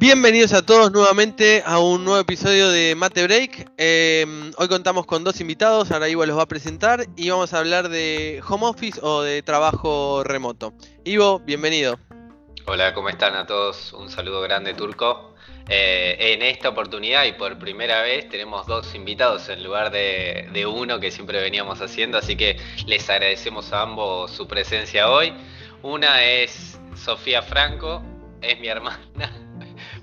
Bienvenidos a todos nuevamente a un nuevo episodio de Mate Break. Em, hoy contamos con dos invitados, ahora Ivo los va a presentar y vamos a hablar de home office o de trabajo remoto. Ivo, bienvenido. Hola, ¿cómo están a todos? Un saludo grande, Turco. Eh, en esta oportunidad y por primera vez tenemos dos invitados en lugar de, de uno que siempre veníamos haciendo, así que les agradecemos a ambos su presencia hoy. Una es Sofía Franco, es mi hermana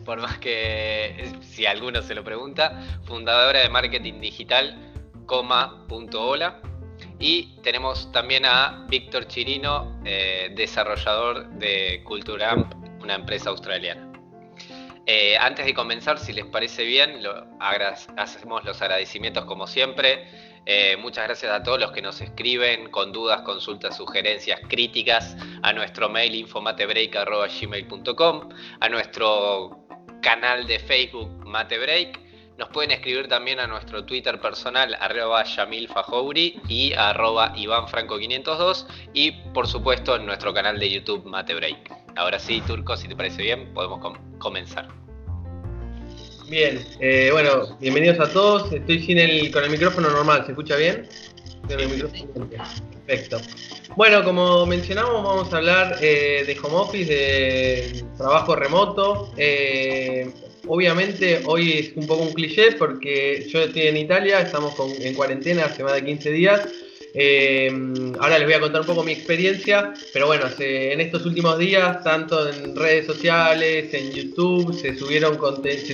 por más que si alguno se lo pregunta, fundadora de marketing digital, coma.hola. Y tenemos también a Víctor Chirino, eh, desarrollador de Culturamp, una empresa australiana. Eh, antes de comenzar, si les parece bien, hacemos los agradecimientos como siempre. Eh, muchas gracias a todos los que nos escriben con dudas, consultas, sugerencias, críticas a nuestro mail infomatebreak.gmail.com, a nuestro canal de Facebook Mate Break. Nos pueden escribir también a nuestro Twitter personal, arroba Yamil y arroba IvánFranco502 y por supuesto en nuestro canal de YouTube Mate Break. Ahora sí, Turco, si te parece bien, podemos comenzar. Bien, eh, bueno, bienvenidos a todos. Estoy sin el, con el micrófono normal, ¿se escucha bien? Perfecto. Bueno, como mencionamos, vamos a hablar eh, de home office, de trabajo remoto. Eh, obviamente hoy es un poco un cliché porque yo estoy en Italia, estamos en cuarentena hace más de 15 días eh, ahora les voy a contar un poco mi experiencia, pero bueno, en estos últimos días, tanto en redes sociales, en YouTube, se, subieron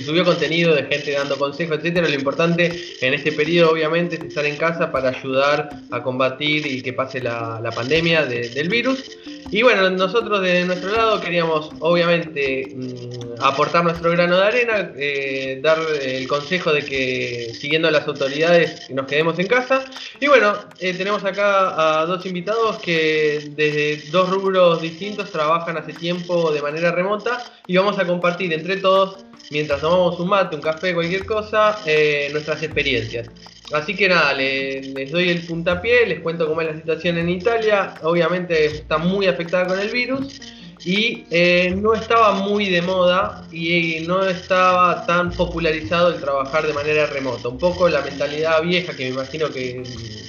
subió contenido de gente dando consejos, etcétera. Lo importante en este periodo, obviamente, es estar en casa para ayudar a combatir y que pase la, pandemia del virus. Y bueno, nosotros de nuestro lado queríamos, obviamente, mm, aportar nuestro grano de arena, eh, dar el consejo de que siguiendo las autoridades nos quedemos en casa. Y bueno, eh, tenemos acá a dos invitados que desde dos rubros distintos trabajan hace tiempo de manera remota y vamos a compartir entre todos, mientras tomamos un mate, un café, cualquier cosa, eh, nuestras experiencias. Así que nada, les, doy el puntapié, les cuento cómo es la situación en Italia. Obviamente está muy afectada con el virus y eh, no estaba muy de moda y no estaba tan popularizado el trabajar de manera remota. Un poco la mentalidad vieja que me imagino que,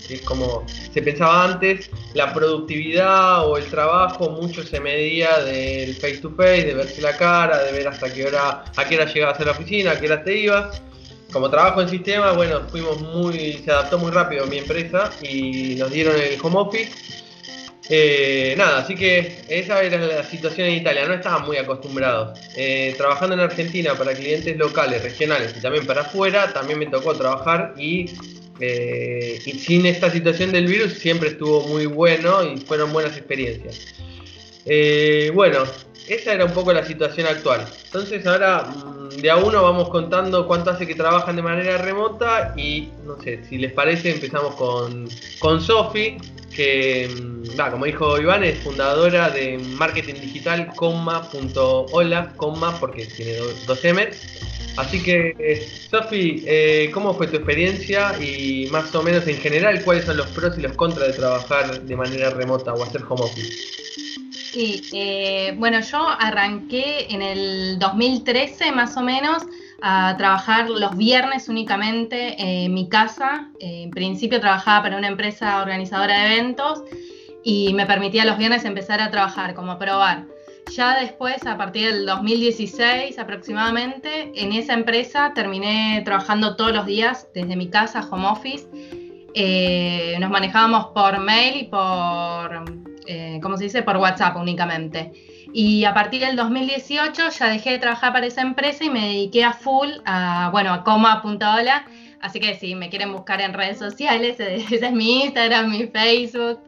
es como se pensaba antes, la productividad o el trabajo mucho se medía del face to face, de verse la cara, de ver hasta qué hora, a qué hora llegabas a la oficina, a qué hora te ibas. Como trabajo en sistema, bueno, fuimos muy, se adaptó muy rápido mi empresa y nos dieron el home office eh, nada, así que esa era la situación en Italia, no estaban muy acostumbrados. Eh, trabajando en Argentina para clientes locales, regionales y también para afuera, también me tocó trabajar y, eh, y sin esta situación del virus siempre estuvo muy bueno y fueron buenas experiencias. bueno, esa era un poco la situación actual. Entonces ahora mm, de a uno vamos contando cuánto hace que trabajan de manera remota y no sé, si les parece empezamos con, con Sofi, que mm, como dijo Iván es fundadora de marketing digital comma porque tiene dos M. Así que, Sofi, eh, ¿cómo fue tu experiencia y más o menos en general cuáles son los pros y los contras de trabajar de manera remota o hacer home office? Sí, eh, bueno, yo arranqué en el 2013 más o menos a trabajar los viernes únicamente en mi casa. En principio trabajaba para una empresa organizadora de eventos y me permitía los viernes empezar a trabajar, como a probar. Ya después, a partir del 2016 aproximadamente, en esa empresa terminé trabajando todos los días desde mi casa, home office. Eh, nos manejábamos por mail y por eh, ¿cómo se dice? Por WhatsApp únicamente. Y a partir del 2018 ya dejé de trabajar para esa empresa y me dediqué a full a, bueno, a coma.hola. Así que si me quieren buscar en redes sociales, ese es mi Instagram, mi Facebook.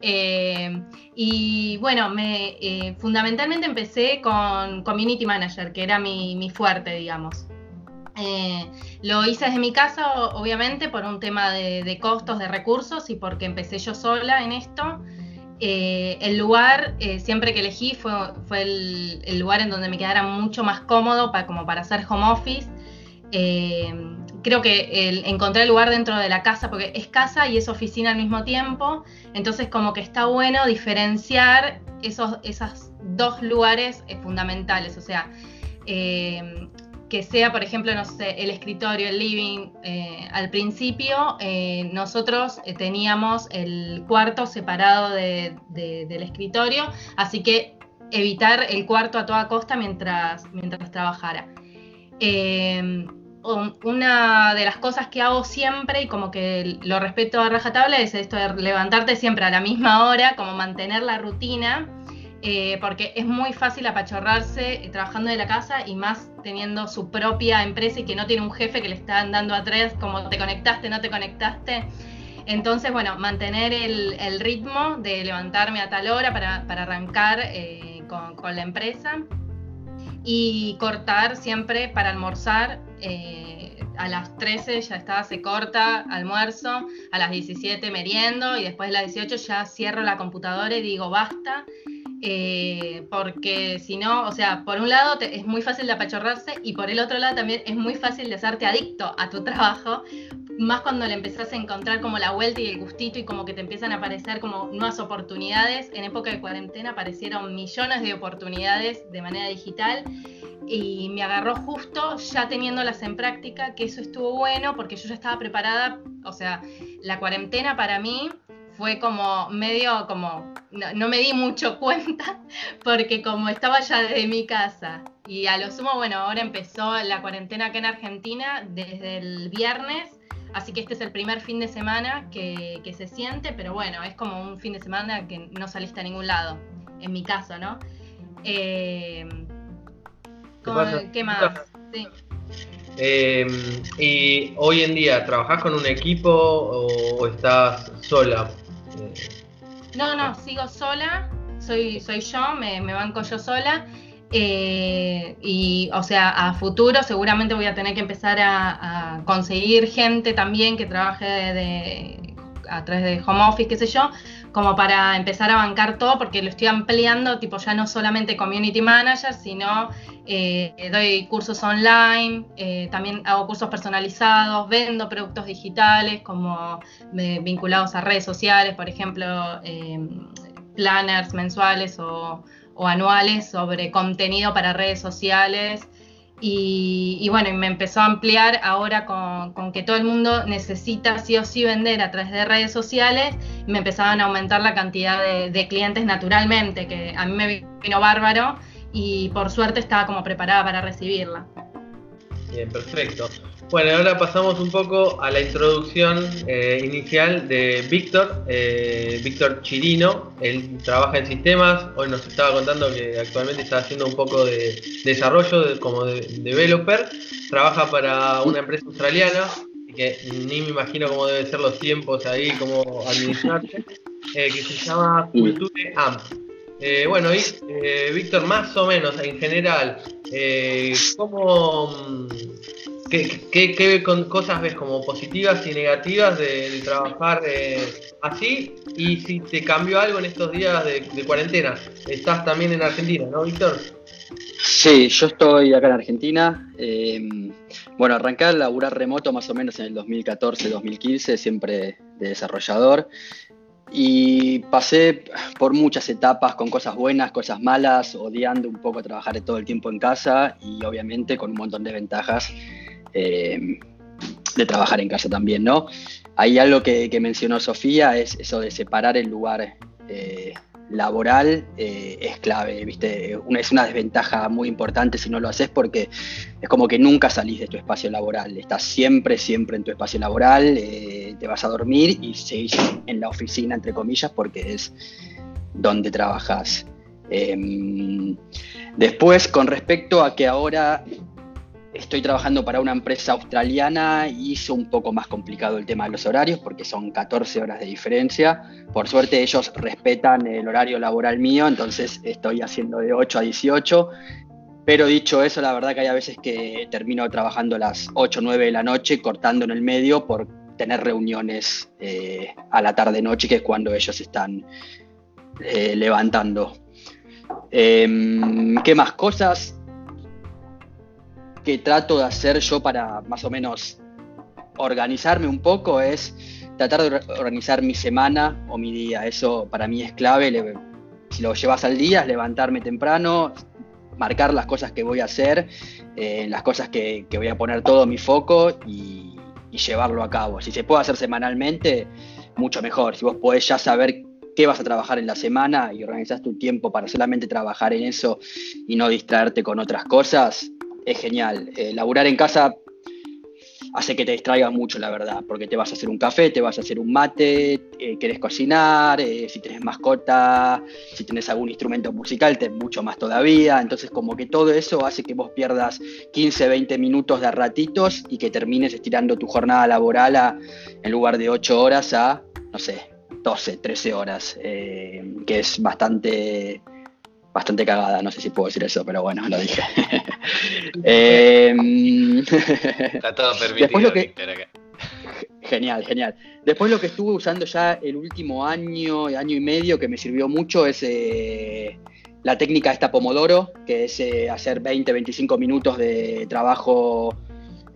Eh, y bueno, me, eh, fundamentalmente empecé con Community Manager, que era mi, fuerte, digamos. lo hice desde mi casa, obviamente, por un tema de, de, costos, de recursos y porque empecé yo sola en esto. Eh, el lugar, eh, siempre que elegí, fue, fue el, lugar en donde me quedara mucho más cómodo para, como para hacer home office. Eh, creo que el, encontré el lugar dentro de la casa, porque es casa y es oficina al mismo tiempo, entonces como que está bueno diferenciar esos, esos dos lugares fundamentales, o sea, que sea, por ejemplo, no sé, el escritorio, el living. Eh, al principio nosotros teníamos el cuarto separado del escritorio, así que evitar el cuarto a toda costa mientras, mientras trabajara una de las cosas que hago siempre y como que lo respeto a rajatabla es esto de levantarte siempre a la misma hora, como mantener la rutina, eh, porque es muy fácil apachorrarse trabajando de la casa y más teniendo su propia empresa y que no tiene un jefe que le está dando atrás como te conectaste, no te conectaste. Entonces, bueno, mantener el, ritmo de levantarme a tal hora para, arrancar eh, con, con la empresa y cortar siempre para almorzar. Eh, a las 13 ya está, se corta almuerzo, a las 17 meriendo y después de las 18 ya cierro la computadora y digo basta. Eh, porque si no, o sea, por un lado es muy fácil de apachorrarse y por el otro lado también es muy fácil de hacerte adicto a tu trabajo más cuando le empezás a encontrar como la vuelta y el gustito y como que te empiezan a aparecer como nuevas oportunidades. En época de cuarentena aparecieron millones de oportunidades de manera digital y me agarró justo ya teniéndolas en práctica, que eso estuvo bueno porque yo ya estaba preparada, o sea, la cuarentena para mí fue como medio como, no, me di mucho cuenta porque como estaba ya desde mi casa y a lo sumo, bueno, ahora empezó la cuarentena acá en Argentina desde el viernes Así que este es el primer fin de semana que, se siente, pero bueno, es como un fin de semana que no saliste a ningún lado, en mi caso, ¿no? Eh, ¿Qué, más? Eh, y hoy en día, ¿trabajás con un equipo o, estás sola? No, no, sigo sola, soy, soy yo, me, me banco yo sola. Eh, y, o sea, a futuro seguramente voy a tener que empezar a, conseguir gente también que trabaje de, a través de home office, qué sé yo, como para empezar a bancar todo, porque lo estoy ampliando, tipo ya no solamente community manager, sino eh, doy cursos online, eh, también hago cursos personalizados, vendo productos digitales como vinculados a redes sociales, por ejemplo, planners mensuales o anuales sobre contenido para redes sociales. Y, bueno, y me empezó a ampliar ahora con, que todo el mundo necesita sí o sí vender a través de redes sociales, me empezaban a aumentar la cantidad de, clientes naturalmente, que a mí me vino bárbaro y por suerte estaba como preparada para recibirla. Bien, perfecto. Bueno, ahora pasamos un poco a la introducción eh, inicial de Víctor, eh, Víctor Chirino. Él trabaja en sistemas, hoy nos estaba contando que actualmente está haciendo un poco de desarrollo como developer. Trabaja para una empresa australiana, que ni me imagino cómo deben ser los tiempos ahí, cómo administrarse, eh, que se llama Culture Amp. bueno, y Víctor, más o menos en general, ¿cómo ¿Qué, cosas ves como positivas y negativas de, trabajar eh, así? Y si te cambió algo en estos días de, cuarentena. Estás también en Argentina, ¿no, Víctor? Sí, yo estoy acá en Argentina. Em, bueno, arranqué a laburar remoto más o menos en el 2014-2015, siempre de desarrollador. Y pasé por muchas etapas con cosas buenas, cosas malas, odiando un poco trabajar todo el tiempo en casa y obviamente con un montón de ventajas eh, de trabajar en casa también, ¿no? Hay algo que, mencionó Sofía, es eso de separar el lugar eh, laboral, eh, es clave, ¿viste? es una desventaja muy importante si no lo haces porque es como que nunca salís de tu espacio laboral, estás siempre, siempre en tu espacio laboral, te vas a dormir y seguís en la oficina, entre comillas, porque es donde trabajas. Em, después, con respecto a que ahora Estoy trabajando para una empresa australiana y hizo un poco más complicado el tema de los horarios porque son 14 horas de diferencia. Por suerte ellos respetan el horario laboral mío, entonces estoy haciendo de 8 a 18. Pero dicho eso, la verdad que hay a veces que termino trabajando a las 8 o 9 de la noche, cortando en el medio por tener reuniones eh, a la tarde-noche, que es cuando ellos están eh, levantando. Em, ¿Qué más cosas? Que trato de hacer yo para más o menos organizarme un poco es tratar de organizar mi semana o mi día. Eso para mí es clave. si lo llevas al día, es levantarme temprano, marcar las cosas que voy a hacer, eh, las cosas que, voy a poner todo mi foco y, llevarlo a cabo. Si se puede hacer semanalmente, mucho mejor. Si vos podés ya saber qué vas a trabajar en la semana y organizás tu tiempo para solamente trabajar en eso y no distraerte con otras cosas, es genial. Eh, laburar en casa hace que te distraigas mucho, la verdad, porque te vas a hacer un café, te vas a hacer un mate, eh, querés cocinar, eh, si tenés mascota, si tenés algún instrumento musical, te mucho más todavía. Entonces, como que todo eso hace que vos pierdas 15, 20 minutos de ratitos y que termines estirando tu jornada laboral a, en lugar de 8 horas a, no sé, 12, 13 horas, eh, que es bastante bastante cagada, no sé si puedo decir eso, pero bueno, lo dije. Em, Está todo permitido. Genial, genial. Después lo que estuve usando ya el último año, año y medio, que me sirvió mucho, es eh, la técnica esta Pomodoro, que es eh, hacer 20, 25 minutos de trabajo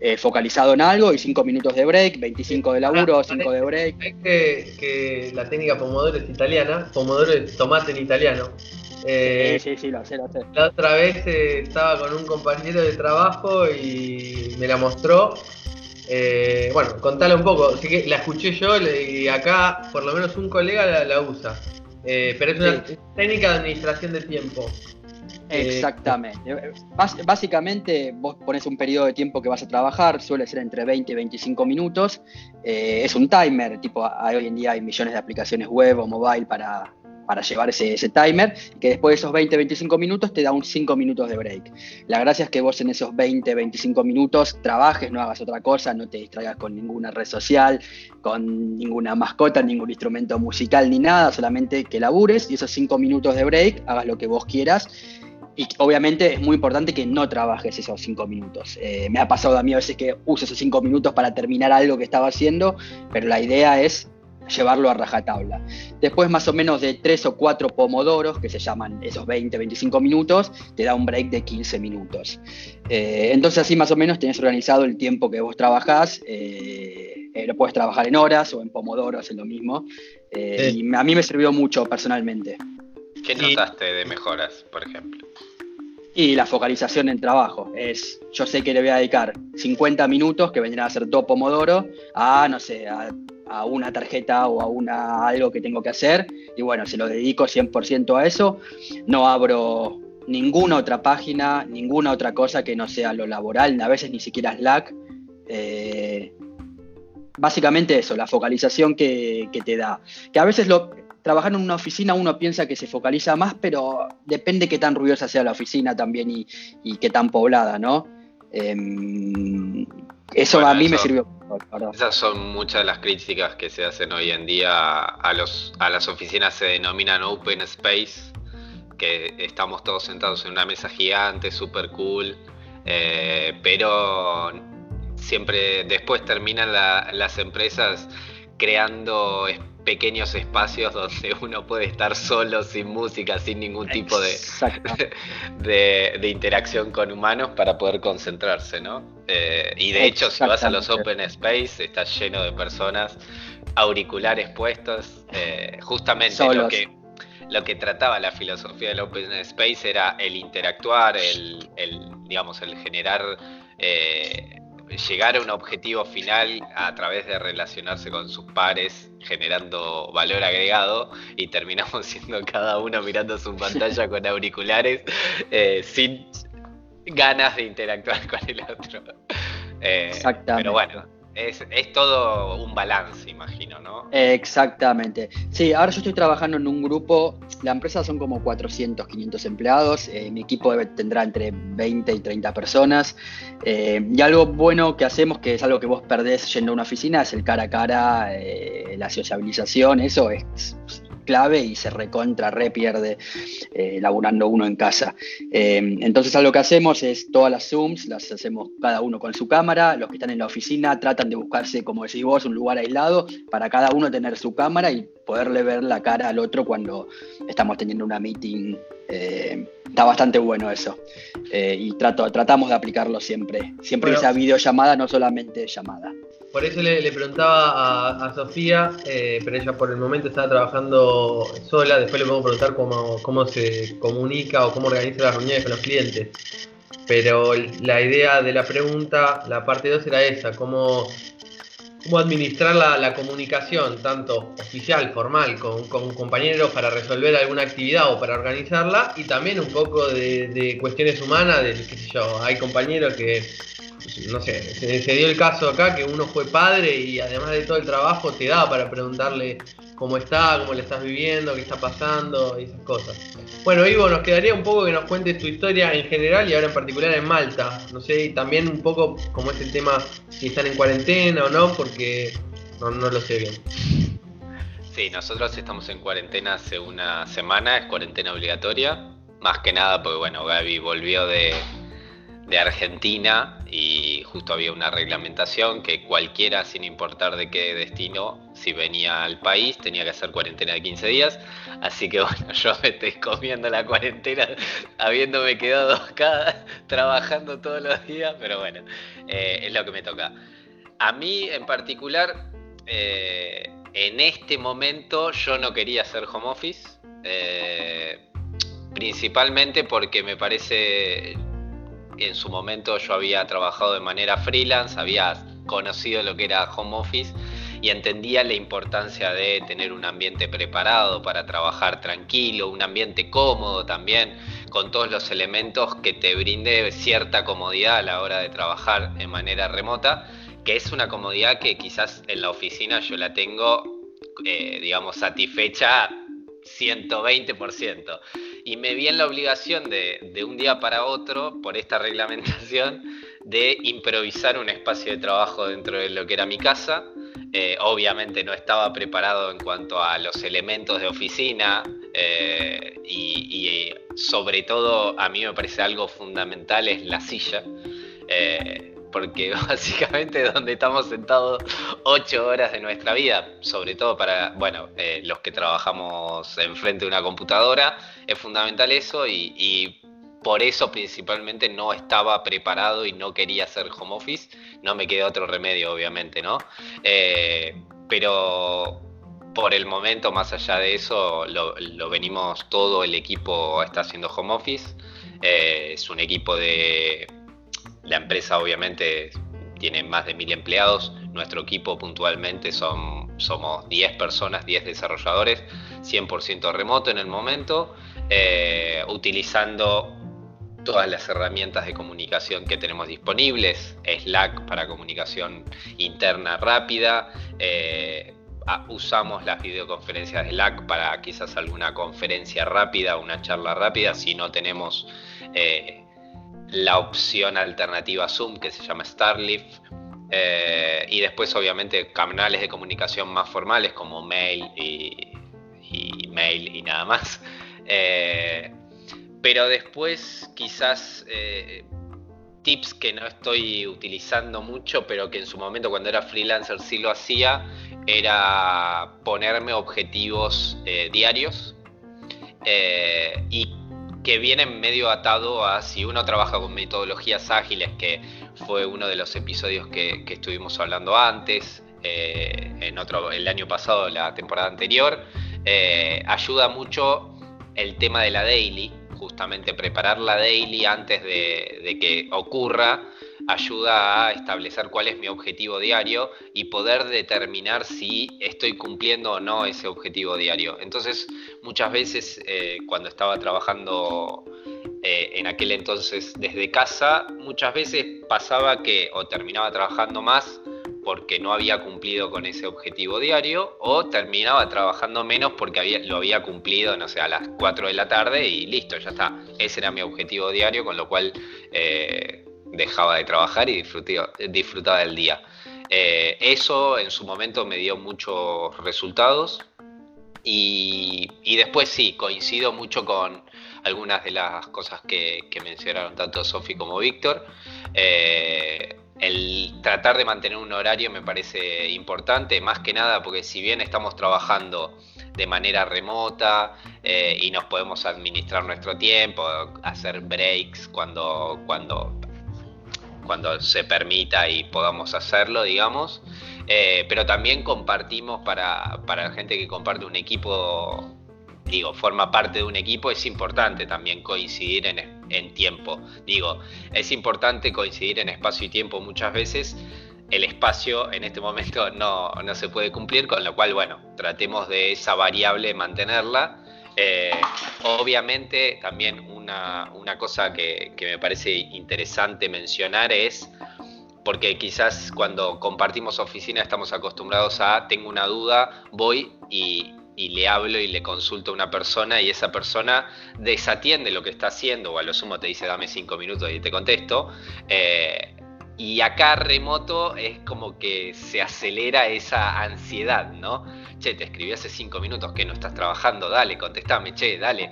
eh, focalizado en algo y 5 minutos de break, 25 de laburo, 5 de break. Es que, que, la técnica Pomodoro es italiana, Pomodoro es tomate en italiano. Eh, sí, sí, lo sé, lo sé. La otra vez eh, estaba con un compañero de trabajo y me la mostró. Eh, bueno, contale un poco. Así que la escuché yo y acá por lo menos un colega la, usa. pero es una técnica de administración de tiempo. Exactamente. básicamente vos pones un periodo de tiempo que vas a trabajar, suele ser entre 20 y 25 minutos. es un timer, tipo hoy en día hay millones de aplicaciones web o mobile para, para llevar ese, timer, que después de esos 20-25 minutos te da un 5 minutos de break. La gracia es que vos en esos 20-25 minutos trabajes, no hagas otra cosa, no te distraigas con ninguna red social, con ninguna mascota, ningún instrumento musical ni nada, solamente que labures y esos 5 minutos de break hagas lo que vos quieras. Y obviamente es muy importante que no trabajes esos 5 minutos. Eh, me ha pasado a mí a veces que uso esos 5 minutos para terminar algo que estaba haciendo, pero la idea es llevarlo a rajatabla. Después más o menos de 3 o 4 pomodoros, que se llaman esos 20, 25 minutos, te da un break de 15 minutos. Eh, entonces así más o menos tenés organizado el tiempo que vos trabajás, eh, eh, lo puedes trabajar en horas o en pomodoros, es lo mismo. Y a mí me sirvió mucho personalmente. ¿Qué notaste de mejoras, por ejemplo? Y la focalización en trabajo. Es, yo sé que le voy a dedicar 50 minutos, que vendrían a ser dos pomodoro, a, no sé, a a una tarjeta o a una, algo que tengo que hacer. Y bueno, se lo dedico 100% a eso. No abro ninguna otra página, ninguna otra cosa que no sea lo laboral, a veces ni siquiera Slack. Eh, básicamente eso, la focalización que, te da. Que a veces lo, trabajar en una oficina uno piensa que se focaliza más, pero depende qué tan ruidosa sea la oficina también y, y qué tan poblada, ¿no? Em, eso a mí me sirvió. Esas son muchas de las críticas que se hacen hoy en día a, las oficinas, se denominan open space, que estamos todos sentados en una mesa gigante, super cool, eh, pero siempre después terminan las empresas creando pequeños espacios donde uno puede estar solo, sin música, sin ningún tipo de, de, interacción con humanos para poder concentrarse, ¿no? Eh, y de hecho, si vas a los open space, está lleno de personas, auriculares puestos, eh, justamente lo que, lo que trataba la filosofía del open space era el interactuar, el, digamos, el generar... Eh, llegar a un objetivo final a través de relacionarse con sus pares, generando valor agregado, y terminamos siendo cada uno mirando su pantalla con auriculares eh, sin ganas de interactuar con el otro. Eh, Exactamente. Pero bueno, es, todo un balance, imagino, ¿no? Exactamente. Sí, ahora yo estoy trabajando en un grupo, la empresa son como 400, 500 empleados, eh, mi equipo tendrá entre 20 y 30 personas, eh, y algo bueno que hacemos, que es algo que vos perdés yendo a una oficina, es el cara a cara, eh, la sociabilización, eso es clave y se recontra, re pierde eh, laburando uno en casa. Eh, entonces algo que hacemos es todas las Zooms, las hacemos cada uno con su cámara, los que están en la oficina tratan de buscarse, como decís vos, un lugar aislado para cada uno tener su cámara y poderle ver la cara al otro cuando estamos teniendo una meeting. Eh, está bastante bueno eso. y trato, tratamos de aplicarlo siempre. Siempre esa videollamada, no solamente llamada. Por eso le, preguntaba a, Sofía, eh, pero ella por el momento estaba trabajando sola, después le puedo preguntar cómo, se comunica o cómo organiza las reuniones con los clientes. Pero la idea de la pregunta, la parte 2 era esa, cómo administrar la, comunicación, tanto oficial, formal, con, con, compañeros para resolver alguna actividad o para organizarla, y también un poco de, cuestiones humanas, de qué sé yo, hay compañeros que, no sé, se, dio el caso acá que uno fue padre y además de todo el trabajo te da para preguntarle cómo está, cómo le estás viviendo, qué está pasando y esas cosas. Bueno, Ivo, nos quedaría un poco que nos cuentes tu historia en general y ahora en particular en Malta. No sé, y también un poco como es el tema si están en cuarentena o no, porque no, no lo sé bien. Sí, nosotros estamos en cuarentena hace una semana, es cuarentena obligatoria. Más que nada porque, bueno, Gaby volvió de, de Argentina y justo había una reglamentación que cualquiera, sin importar de qué destino, si venía al país, tenía que hacer cuarentena de 15 días. Así que bueno, yo me estoy comiendo la cuarentena habiéndome quedado acá trabajando todos los días, pero bueno, eh, es lo que me toca. A mí en particular, eh, en este momento yo no quería hacer home office. Eh, principalmente porque me parece en su momento yo había trabajado de manera freelance, había conocido lo que era home office y entendía la importancia de tener un ambiente preparado para trabajar tranquilo, un ambiente cómodo también, con todos los elementos que te brinde cierta comodidad a la hora de trabajar en manera remota, que es una comodidad que quizás en la oficina yo la tengo, eh, digamos, satisfecha 120%. Y me vi en la obligación de, de un día para otro, por esta reglamentación, de improvisar un espacio de trabajo dentro de lo que era mi casa. Eh, obviamente no estaba preparado en cuanto a los elementos de oficina eh, y, sobre todo a mí me parece algo fundamental es la silla. Eh, porque básicamente es donde estamos sentados ocho horas de nuestra vida, sobre todo para, bueno, eh, los que trabajamos enfrente de una computadora, es fundamental eso y, por eso principalmente no estaba preparado y no quería hacer home office, no me quedó otro remedio obviamente, ¿no? Eh, pero por el momento, más allá de eso, lo, venimos, todo el equipo está haciendo home office, eh, es un equipo de la empresa obviamente tiene más de mil empleados, nuestro equipo puntualmente son, somos 10 personas, 10 desarrolladores, 100% remoto en el momento, eh, utilizando todas las herramientas de comunicación que tenemos disponibles, Slack para comunicación interna rápida, eh, usamos las videoconferencias de Slack para quizás alguna conferencia rápida, una charla rápida, si no tenemos... Eh, la opción alternativa Zoom que se llama Starlift. Eh, y después obviamente canales de comunicación más formales como mail y, mail y nada más. Eh, pero después quizás eh, tips que no estoy utilizando mucho, pero que en su momento cuando era freelancer sí lo hacía, era ponerme objetivos diarios y que viene medio atado a si uno trabaja con metodologías ágiles, que fue uno de los episodios que, estuvimos hablando antes, eh, en otro, el año pasado, la temporada anterior, eh, ayuda mucho el tema de la daily, justamente preparar la daily antes de que ocurra ayuda a establecer cuál es mi objetivo diario y poder determinar si estoy cumpliendo o no ese objetivo diario. Entonces, muchas veces eh, cuando estaba trabajando eh, en aquel entonces desde casa, muchas veces pasaba que o terminaba trabajando más porque no había cumplido con ese objetivo diario o terminaba trabajando menos porque había, lo había cumplido, no sé, a las 4 de la tarde y listo, ya está. Ese era mi objetivo diario, con lo cual eh, dejaba de trabajar y disfrutaba del día. Eh, eso en su momento me dio muchos resultados y, después sí, coincido mucho con algunas de las cosas que, mencionaron tanto Sofi como Víctor. Eh, el tratar de mantener un horario me parece importante, más que nada porque si bien estamos trabajando de manera remota eh, y nos podemos administrar nuestro tiempo, hacer breaks cuando, cuando cuando se permita y podamos hacerlo, digamos. Eh, pero también compartimos para, para la gente que comparte un equipo, digo, forma parte de un equipo, es importante también coincidir en, en tiempo. Digo, es importante coincidir en espacio y tiempo muchas veces. El espacio en este momento no, no se puede cumplir, con lo cual, bueno, tratemos de esa variable mantenerla. Eh, obviamente, también una, una cosa que, que, me parece interesante mencionar es porque quizás cuando compartimos oficina estamos acostumbrados a, tengo una duda, voy y, y, le hablo y le consulto a una persona y esa persona desatiende lo que está haciendo o a lo sumo te dice dame cinco minutos y te contesto. Eh, y acá remoto es como que se acelera esa ansiedad, ¿no? Che, te escribí hace cinco minutos que no estás trabajando, dale, contestame, che, dale,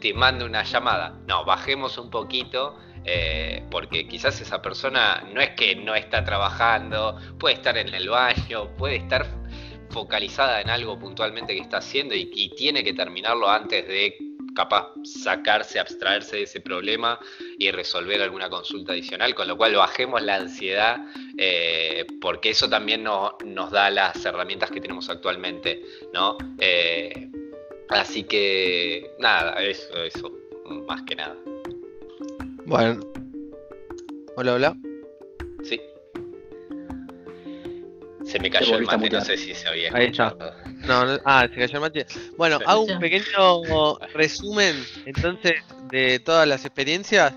te mando una llamada. No, bajemos un poquito eh, porque quizás esa persona no es que no está trabajando, puede estar en el baño, puede estar focalizada en algo puntualmente que está haciendo y, y tiene que terminarlo antes de capaz sacarse, abstraerse de ese problema y resolver alguna consulta adicional, con lo cual bajemos la ansiedad, eh, porque eso también no, nos da las herramientas que tenemos actualmente, ¿no? Eh, así que nada, eso, eso, más que nada. Bueno. Hola, hola. Se me cayó el mate, no sé si se había Ahí está. No, no, ah, se cayó el mate. Bueno, hago un pequeño resumen entonces de todas las experiencias.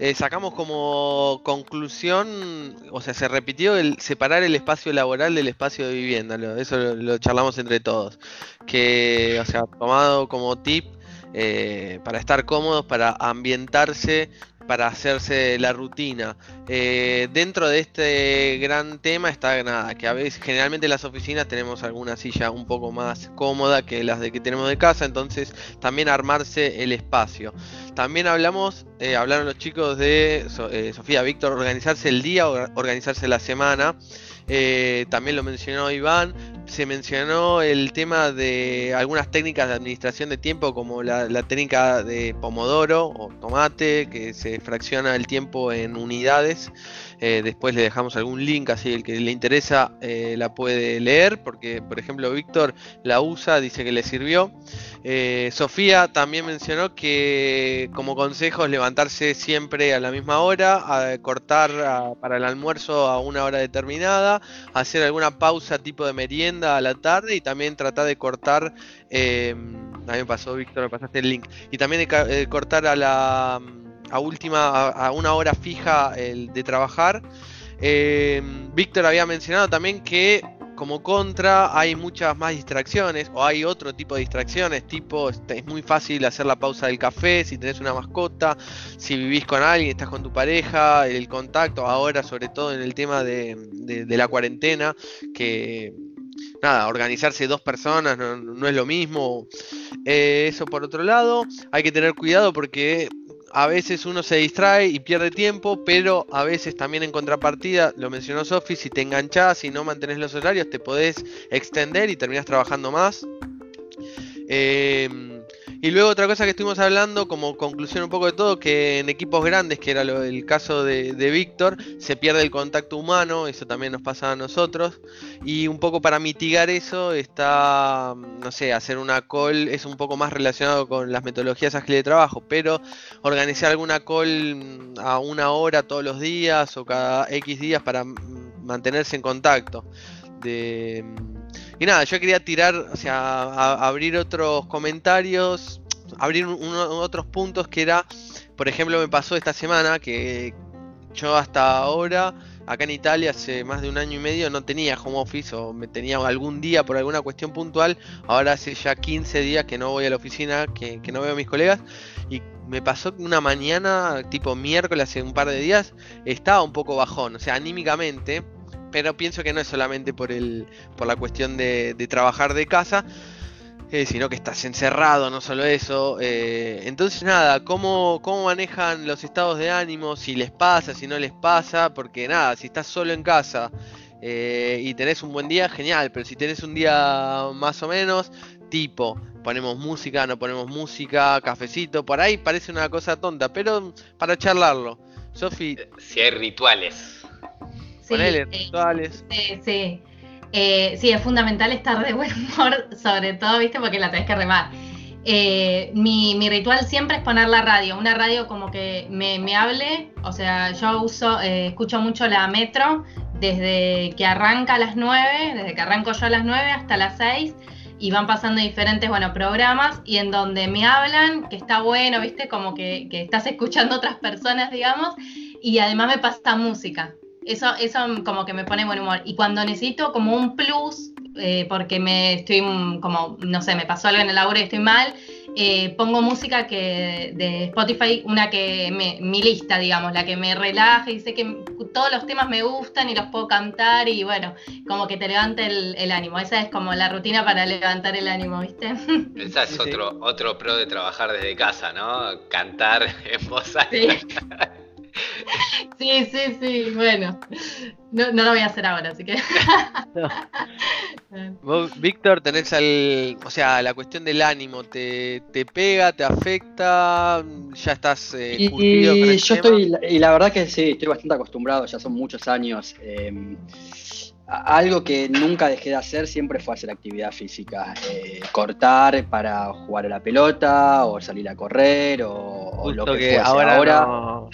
Eh, sacamos como conclusión, o sea, se repitió el separar el espacio laboral del espacio de vivienda. Eso lo, lo charlamos entre todos. Que, o sea, tomado como tip eh, para estar cómodos, para ambientarse para hacerse la rutina. Eh, dentro de este gran tema está nada, que a veces generalmente en las oficinas tenemos alguna silla un poco más cómoda que las de que tenemos de casa, entonces también armarse el espacio. También hablamos, eh, hablaron los chicos de eh, Sofía Víctor, organizarse el día, organizarse la semana. También lo mencionó Iván, se mencionó el tema de algunas técnicas de administración de tiempo como la, técnica de pomodoro o tomate que se fracciona el tiempo en unidades eh, después le dejamos algún link así el que le interesa eh, la puede leer porque por ejemplo Víctor la usa dice que le sirvió. Eh, Sofía también mencionó que como consejo es levantarse siempre a la misma hora, a cortar para el almuerzo a una hora determinada, hacer alguna pausa tipo de merienda a la tarde y también tratar de cortar, a mí me pasó Víctor, me pasaste el link, y también de cortar a la a última, a, una hora fija el de trabajar. Eh, Víctor había mencionado también que como contra hay muchas más distracciones o hay otro tipo de distracciones, tipo es muy fácil hacer la pausa del café si tenés una mascota, si vivís con alguien, estás con tu pareja, el contacto, ahora sobre todo en el tema de, de, de la cuarentena, que nada, organizarse dos personas no, no es lo mismo. Eh, eso por otro lado, hay que tener cuidado porque a veces uno se distrae y pierde tiempo, pero a veces también en contrapartida, lo mencionó Sofi, si te enganchás y no mantenés los horarios, te podés extender y terminás trabajando más. Eh, y luego otra cosa que estuvimos hablando, como conclusión un poco de todo, que en equipos grandes, que era el caso de, Víctor, se pierde el contacto humano, eso también nos pasa a nosotros. Y un poco para mitigar eso está, no sé, hacer una call es un poco más relacionado con las metodologías ágiles de trabajo, pero organizar alguna call a una hora todos los días o cada X días para mantenerse en contacto. De, y nada, yo quería tirar, o sea, abrir otros comentarios, abrir un, otros puntos que era, por ejemplo, me pasó esta semana que yo hasta ahora, acá en Italia, hace más de un año y medio, no tenía home office o me tenía algún día por alguna cuestión puntual. Ahora hace ya 15 días que no voy a la oficina, que, que no veo a mis colegas. Y me pasó una mañana, tipo miércoles, hace un par de días, estaba un poco bajón, o sea, anímicamente pero pienso que no es solamente por el por la cuestión de, trabajar de casa eh, sino que estás encerrado no solo eso eh, entonces nada ¿cómo, cómo manejan los estados de ánimo si les pasa si no les pasa porque nada si estás solo en casa eh, y tenés un buen día genial pero si tenés un día más o menos tipo ponemos música no ponemos música cafecito por ahí parece una cosa tonta pero para charlarlo Sofi. Si hay rituales. Sí, Ponele rituales. Sí, sí. Eh, sí, es fundamental estar de buen humor, sobre todo, ¿viste? Porque la tenés que remar. Eh, mi, mi ritual siempre es poner la radio, una radio como que me, me hable, o sea, yo uso, eh, escucho mucho la metro desde que arranca a las 9, desde que arranco yo a las 9 hasta las 6, y van pasando diferentes, bueno, programas, y en donde me hablan, que está bueno, ¿viste? Como que, que estás escuchando otras personas, digamos, y además me pasa música. Eso, eso como que me pone buen humor. Y cuando necesito como un plus, eh, porque me estoy mm, como, no sé, me pasó algo en el laburo y estoy mal, eh, pongo música que de Spotify, una que me, mi lista, digamos, la que me relaja y sé que todos los temas me gustan y los puedo cantar y bueno, como que te levanta el, el ánimo. Esa es como la rutina para levantar el ánimo, ¿viste? Esa es Sí, sí. otro, otro pro de trabajar desde casa, ¿no? Cantar en voz alta. Sí. Sí, sí, sí, bueno. No, no lo voy a hacer ahora, así que. Vos, Víctor, tenés al. O sea, la cuestión del ánimo, ¿te, te pega, te afecta? ¿Ya estás eh, Y, curtido con el yo tema? estoy, y la verdad que sí, estoy bastante acostumbrado, ya son muchos años. eh, algo que nunca dejé de hacer siempre fue hacer actividad física, eh, cortar para jugar a la pelota o salir a correr o, o lo que, que fuese. ahora, ahora, no.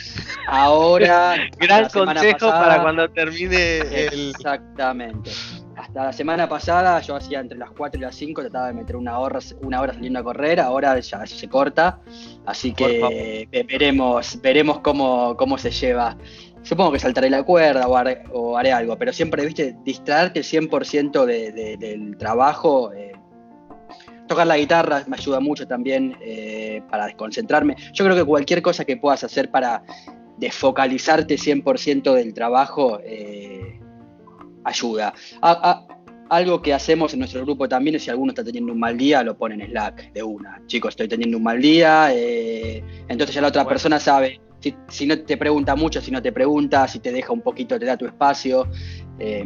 ahora Gran consejo pasada- para cuando termine el. Exactamente. Hasta la semana pasada yo hacía entre las 4 y las 5, trataba de meter una hora, una hora saliendo a correr, ahora ya se corta, así que ve- veremos, veremos cómo, cómo se lleva. Supongo que saltaré la cuerda o haré, o haré algo, pero siempre, viste, distraerte 100% de, de- del trabajo. eh, tocar la guitarra me ayuda mucho también eh, para desconcentrarme. Yo creo que cualquier cosa que puedas hacer para desfocalizarte 100% del trabajo eh, ayuda. A- a- algo que hacemos en nuestro grupo también es si alguno está teniendo un mal día, lo pone en Slack de una. Chicos, estoy teniendo un mal día. entonces ya la otra Bueno. persona sabe. Si, si no te pregunta mucho, si no te pregunta, si te deja un poquito, te da tu espacio. eh,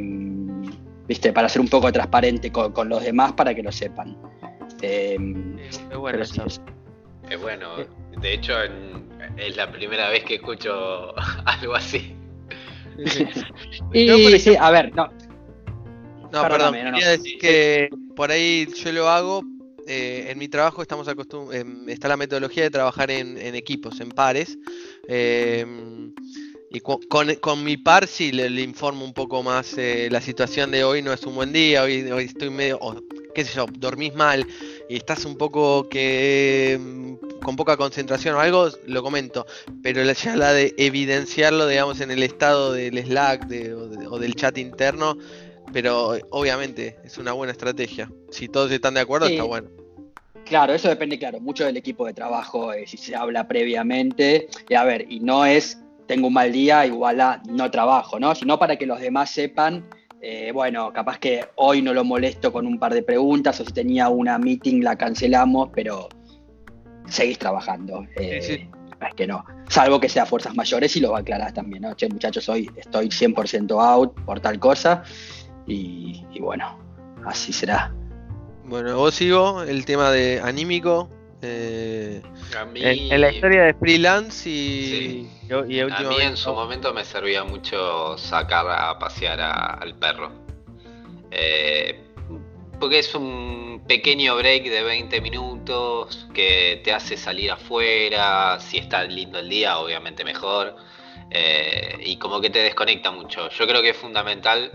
Viste, para ser un poco transparente con, con los demás para que lo sepan. Eh, Es bueno pero sí, eso. es- Es bueno, de hecho en- es la primera vez que escucho algo así. Sí. Y Yo, por sí, a ver, no, No, perdón, no, no. quería decir que por ahí yo lo hago. eh, en mi trabajo estamos acostum em, está la metodología de trabajar en, en equipos, en pares. Em, y con, con mi par sí le, le informo un poco más eh, la situación de hoy no es un buen día, hoy, hoy estoy medio, o, qué sé yo, dormís mal y estás un poco que em, con poca concentración o algo, lo comento. Pero la- ya la de evidenciarlo, digamos, en el estado del Slack de- o, de- o del chat interno, pero obviamente es una buena estrategia. Si todos están de acuerdo, Sí. está bueno. Claro, eso depende, claro, mucho del equipo de trabajo, eh, si se habla previamente. Y a ver, y no es tengo un mal día igual a no trabajo, ¿no? Sino para que los demás sepan, eh, bueno, capaz que hoy no lo molesto con un par de preguntas o si tenía una meeting la cancelamos, pero seguís trabajando. eh, Sí, sí. Es que no, salvo que sea fuerzas mayores y lo aclarás también, ¿no? Che, muchachos, hoy estoy 100% out por tal cosa y, y bueno, así será. Bueno, vos sigo el tema de anímico. eh, A mí, en, en la historia de freelance y, Sí. y a mí en su momento me servía mucho sacar a pasear a- al perro. Eh, porque es un pequeño break de 20 minutos que te hace salir afuera, si está lindo el día, obviamente mejor, eh, y como que te desconecta mucho. Yo creo que es fundamental,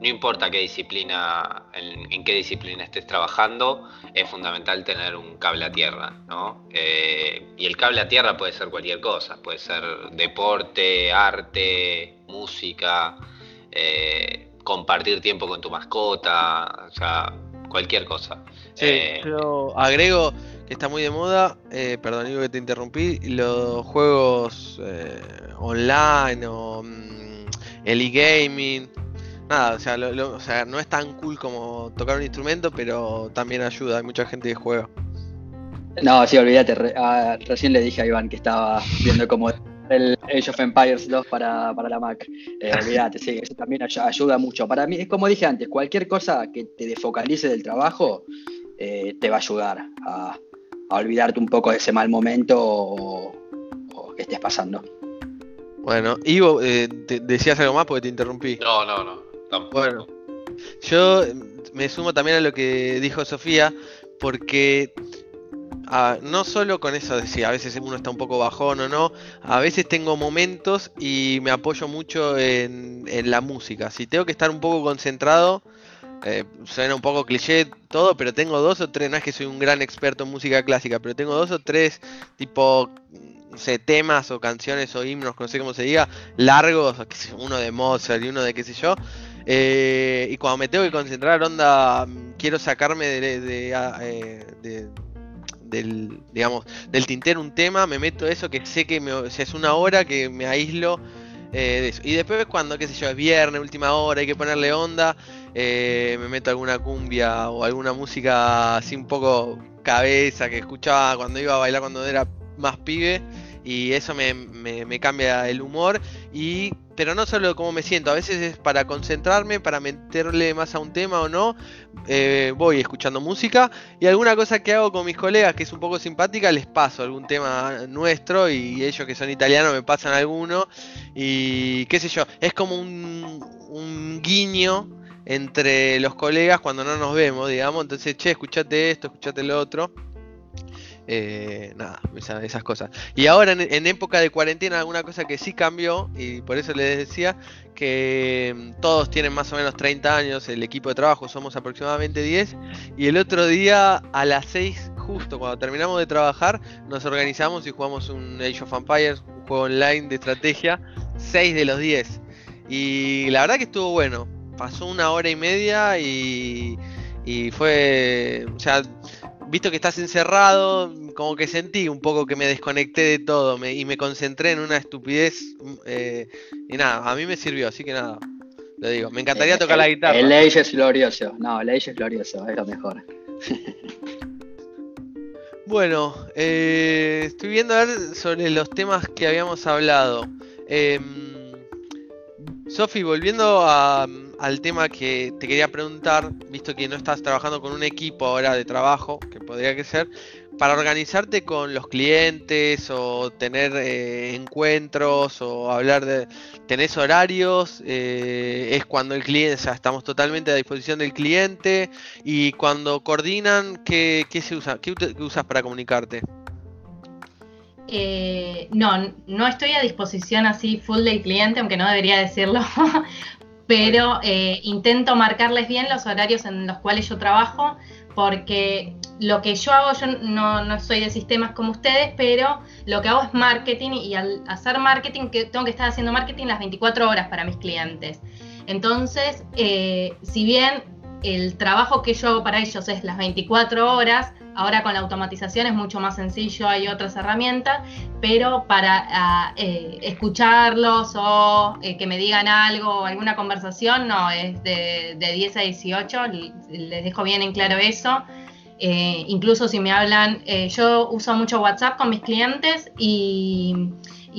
no importa qué disciplina, en, en qué disciplina estés trabajando, es fundamental tener un cable a tierra, ¿no? Eh, y el cable a tierra puede ser cualquier cosa, puede ser deporte, arte, música, eh, compartir tiempo con tu mascota, o sea, cualquier cosa. Sí, Eh, yo agrego que está muy de moda, eh, perdón digo que te interrumpí, los juegos online o mm, el e-gaming. Nada, o sea, lo- lo- o sea, no es tan cool como tocar un instrumento, pero también ayuda, hay mucha gente que juega. No, sí, olvídate. re- ah, recién le dije a Iván que estaba viendo cómo el Age of Empires 2 para, para la Mac. Eh, olvídate, sí, eso también ay- ayuda mucho. Para mí, es como dije antes, cualquier cosa que te desfocalice del trabajo eh, te va a ayudar a, a olvidarte un poco de ese mal momento o, o que estés pasando. Bueno, Ivo, eh, ¿decías algo más porque te interrumpí? No, no, no. Bueno, yo me sumo también a lo que dijo Sofía, porque ah, no solo con eso de si a veces uno está un poco bajón o no, a veces tengo momentos y me apoyo mucho en, la música. Si tengo que estar un poco concentrado, eh, suena un poco cliché todo, pero tengo dos o tres, no es que soy un gran experto en música clásica, pero tengo dos o tres tipo temas o canciones o himnos, no sé cómo se diga, largos, uno de Mozart y uno de qué sé yo, eh, y cuando me tengo que concentrar, onda, quiero sacarme de, eh, del, digamos, del tintero un tema, me meto eso que sé que me, es una hora que me aíslo eh, de eso. Y después cuando, qué sé yo, es viernes, última hora, hay que ponerle onda, me meto alguna cumbia o alguna música así un poco cabeza que escuchaba cuando iba a bailar cuando era más pibe y eso me, me, cambia el humor y pero no solo cómo me siento, a veces es para concentrarme, para meterle más a un tema o no, eh, voy escuchando música y alguna cosa que hago con mis colegas que es un poco simpática, les paso algún tema nuestro y ellos que son italianos me pasan alguno y qué sé yo, es como un, un guiño entre los colegas cuando no nos vemos, digamos, entonces, che, escuchate esto, escuchate lo otro. Eh, nada, esas cosas. Y ahora en, época de cuarentena, alguna cosa que sí cambió, y por eso les decía que mm, todos tienen más o menos 30 años, el equipo de trabajo somos aproximadamente 10, y el otro día a las 6, justo cuando terminamos de trabajar, nos organizamos y jugamos un Age of Empires, un juego online de estrategia, 6 de los 10. Y la verdad que estuvo bueno, pasó una hora y media y, y fue, o sea, visto que estás encerrado, como que sentí un poco que me desconecté de todo y me concentré en una estupidez. Eh, y nada, a mí me sirvió, así que nada, lo digo. Me encantaría eh, tocar la guitarra. El Age es glorioso, no, el Age es glorioso, es lo mejor. bueno, eh, estoy viendo a ver sobre los temas que habíamos hablado. Em, Sofi, volviendo al tema que te quería preguntar, visto que no estás trabajando con un equipo ahora de trabajo, que podría que ser, para organizarte con los clientes o tener eh, encuentros o hablar de... ¿Tenés horarios? Eh, ¿Es cuando el cliente, o sea, estamos totalmente a disposición del cliente? Y cuando coordinan, ¿qué, se usa? ¿Qué usas para comunicarte? Eh, no, no estoy a disposición así full del cliente, aunque no debería decirlo, pero eh, intento marcarles bien los horarios en los cuales yo trabajo, porque lo que yo hago, yo no, no, soy de sistemas como ustedes, pero lo que hago es marketing y al hacer marketing tengo que estar haciendo marketing las 24 horas para mis clientes. Entonces, eh, si bien el trabajo que yo hago para ellos es las 24 horas, Ahora con la automatización es mucho más sencillo, hay otras herramientas, pero para ah, eh, escucharlos o eh, que me digan algo o alguna conversación, no, es de, 10 a 18, les dejo bien en claro eso. Eh, incluso si me hablan, yo uso mucho WhatsApp con mis clientes y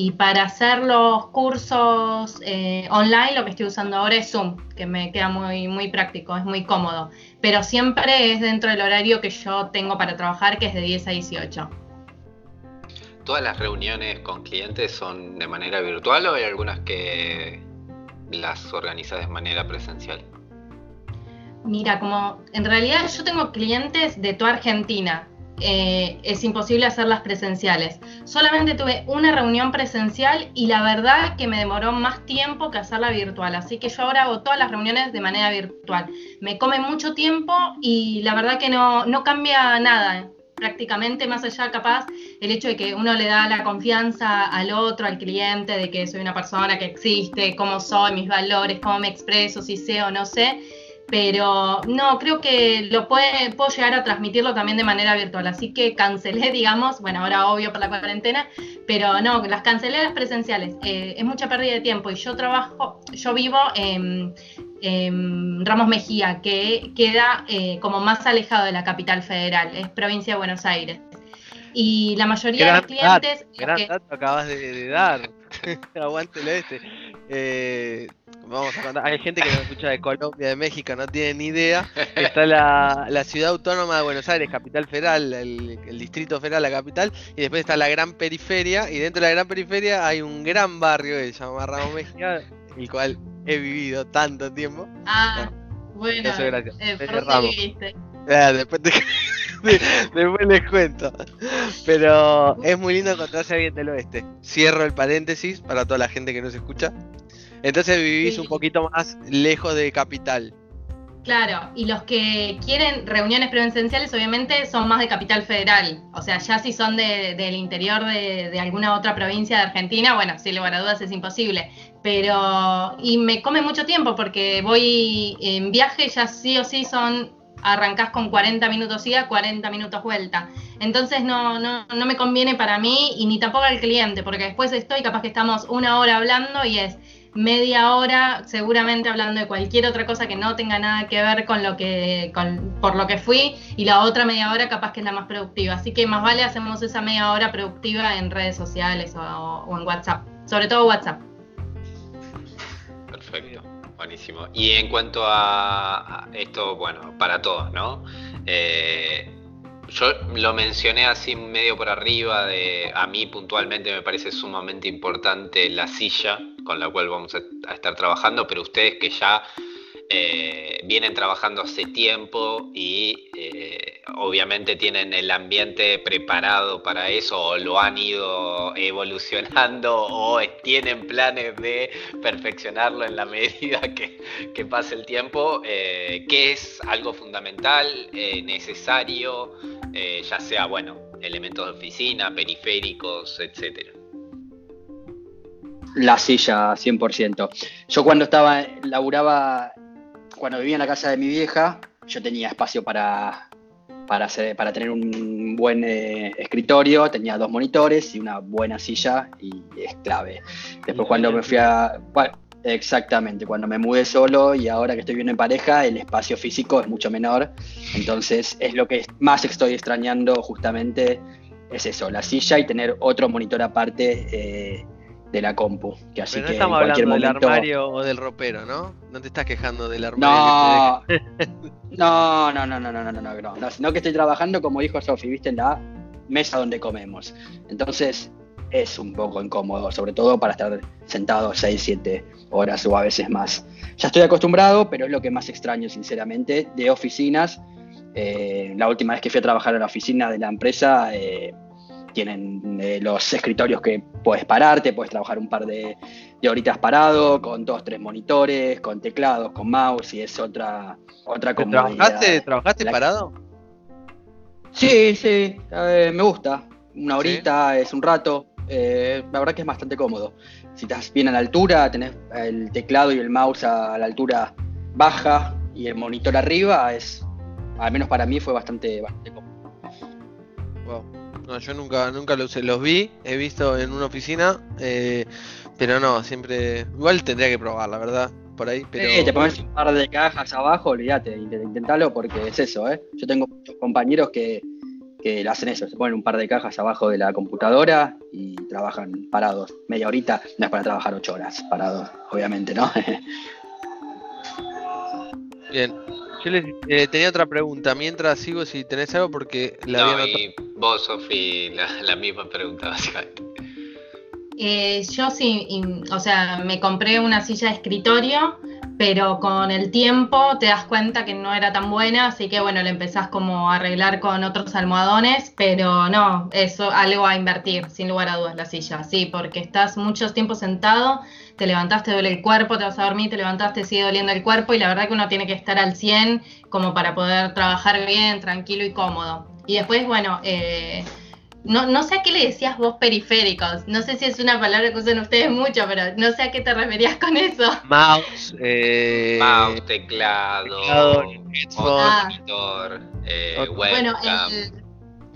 y para hacer los cursos eh, online lo que estoy usando ahora es Zoom, que me queda muy, muy práctico, es muy cómodo. Pero siempre es dentro del horario que yo tengo para trabajar, que es de 10 a 18. ¿Todas las reuniones con clientes son de manera virtual o hay algunas que las organizas de manera presencial? Mira, como en realidad yo tengo clientes de toda Argentina, eh, es imposible hacerlas presenciales. Solamente tuve una reunión presencial y la verdad que me demoró más tiempo que hacerla virtual. Así que yo ahora hago todas las reuniones de manera virtual. Me come mucho tiempo y la verdad que no, no cambia nada. Prácticamente más allá capaz el hecho de que uno le da la confianza al otro, al cliente, de que soy una persona que existe, cómo soy, mis valores, cómo me expreso, si sé o no sé pero no, creo que lo puede, puedo llegar a transmitirlo también de manera virtual, así que cancelé, digamos, bueno, ahora obvio por la cuarentena, pero no, las cancelé las presenciales, eh, es mucha pérdida de tiempo y yo trabajo, yo vivo en, Ramos Mejía, que queda eh, como más alejado de la capital federal, es provincia de Buenos Aires. Y la mayoría de los clientes... gran dato acabas de, dar, aguántelo este. Eh, vamos a contar. Hay gente que nos escucha de Colombia, de México, no tiene ni idea. Está la, la ciudad autónoma de Buenos Aires, capital federal, el, el, distrito federal, la capital, y después está la gran periferia, y dentro de la gran periferia hay un gran barrio que se llama Ramos Mejía, el cual he vivido tanto tiempo. Ah, bueno, eso gracias. Eh, después, después les cuento. Pero es muy lindo encontrarse a alguien del oeste. Cierro el paréntesis para toda la gente que nos escucha. Entonces vivís un poquito más lejos de capital. Claro, y los que quieren reuniones presenciales obviamente son más de capital federal, o sea, ya si son del interior de, de, alguna otra provincia de Argentina, bueno, sin lugar a dudas es imposible, pero, y me come mucho tiempo porque voy en viaje, ya sí o sí son arrancás con 40 minutos ida, 40 minutos vuelta. Entonces no, no, no me conviene para mí y ni tampoco al cliente, porque después estoy, capaz que estamos una hora hablando y es media hora seguramente hablando de cualquier otra cosa que no tenga nada que ver con lo que con, por lo que fui y la otra media hora capaz que es la más productiva así que más vale hacemos esa media hora productiva en redes sociales o, en WhatsApp sobre todo WhatsApp perfecto Buenísimo. Y en cuanto a, esto, bueno, para todos, ¿no? Eh, yo lo mencioné así medio por arriba, de a mí puntualmente me parece sumamente importante la silla con la cual vamos a estar trabajando, pero ustedes que ya eh, vienen trabajando hace tiempo y eh, obviamente tienen el ambiente preparado para eso o lo han ido evolucionando o tienen planes de perfeccionarlo en la medida que, pase el tiempo, eh, que es algo fundamental, necesario, ya sea, bueno, elementos de oficina, periféricos, etcétera. La silla, 100%. Yo cuando estaba, laburaba cuando vivía en la casa de mi vieja, yo tenía espacio para, para, hacer, para tener un buen eh, escritorio, tenía dos monitores y una buena silla y es clave. Después cuando me fui a... exactamente, cuando me mudé solo y ahora que estoy viviendo en pareja, el espacio físico es mucho menor. Entonces es lo que más estoy extrañando justamente, es eso, la silla y tener otro monitor aparte. Eh, de la compu. Que así Pero no estamos hablando del armario o del ropero, ¿no? No te estás quejando del armario. No, no, no, no, no, no, no, no, no, sino que estoy trabajando, como dijo Sofi, viste, en la mesa donde comemos. Entonces es un poco incómodo, sobre todo para estar sentado 6, 7 horas o a veces más. Ya estoy acostumbrado, pero es lo que más extraño, sinceramente, de oficinas. Eh, la última vez que fui a trabajar en la oficina de la empresa, eh, tienen eh, los escritorios que puedes pararte, puedes trabajar un par de, horitas parado, con dos, tres monitores, con teclados, con mouse, y es otra, otra ¿Trabajaste, ¿trabajaste parado? Sí, sí, eh, me gusta. Una horita es un rato. Eh, la verdad que es bastante cómodo. Si estás bien a la altura, tenés el teclado y el mouse a la altura baja y el monitor arriba, es, al menos para mí fue bastante, bastante cómodo. No, yo nunca, nunca los, los vi, he visto en una oficina, eh, pero no, siempre. Igual tendría que probar, la verdad, por ahí. Pero... te pones un par de cajas abajo, olvídate, intentalo porque es eso, ¿eh? Yo tengo muchos compañeros que, que hacen eso, se ponen un par de cajas abajo de la computadora y trabajan parados. Media horita, no es para trabajar ocho horas parados, obviamente, ¿no? Bien, yo les eh, tenía otra pregunta. Mientras sigo, si tenés algo, porque la no, y vos, Sofi, la, misma pregunta, básicamente. Eh, yo sí, o sea, me compré una silla de escritorio, pero con el tiempo te das cuenta que no era tan buena, así que bueno, le empezás como a arreglar con otros almohadones, pero no, eso algo a invertir, sin lugar a dudas, la silla, sí, porque estás mucho tiempo sentado te levantaste, duele el cuerpo, te vas a dormir, te levantaste, sigue doliendo el cuerpo y la verdad que uno tiene que estar al 100 como para poder trabajar bien, tranquilo y cómodo. Y después, bueno, eh, no, no sé a qué le decías vos periféricos, no sé si es una palabra que usan ustedes mucho, pero no sé a qué te referías con eso. Mouse, eh, Mouse teclado, monitor, eh, webcam. Bueno,